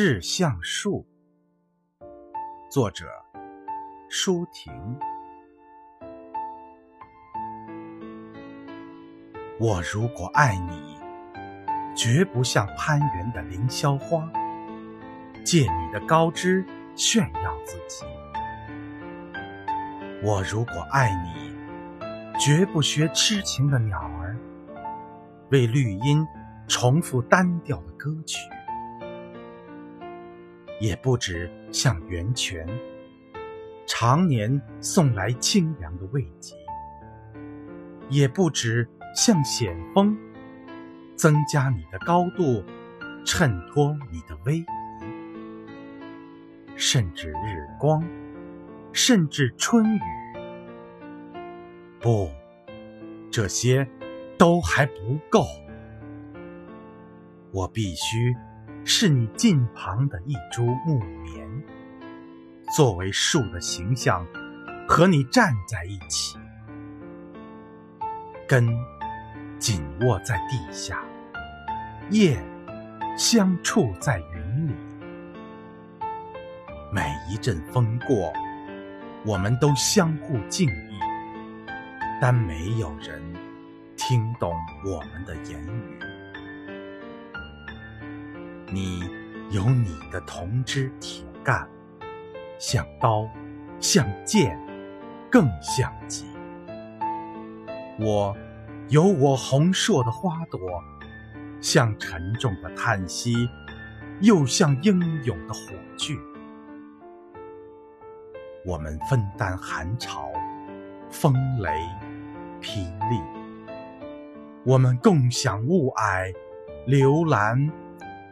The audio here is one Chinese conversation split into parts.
志向树，作者舒婷。我如果爱你，绝不像攀援的凌霄花，借你的高枝炫耀自己。我如果爱你，绝不学痴情的鸟儿，为绿荫重复单调的歌曲。也不止像源泉，常年送来清凉的慰藉；也不止像险峰，增加你的高度，衬托你的威仪；甚至日光，甚至春雨。不，这些都还不够，我必须。是你近旁的一株木棉，作为树的形象，和你站在一起，根紧握在地下，叶相触在云里。每一阵风过，我们都相互敬意，但没有人听懂我们的言语。你有你的铜枝铁干，像刀，像剑，更像戟。我有我红硕的花朵，像沉重的叹息，又像英勇的火炬。我们分担寒潮、风雷、霹雳，我们共享雾霭、流岚。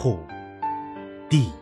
土地。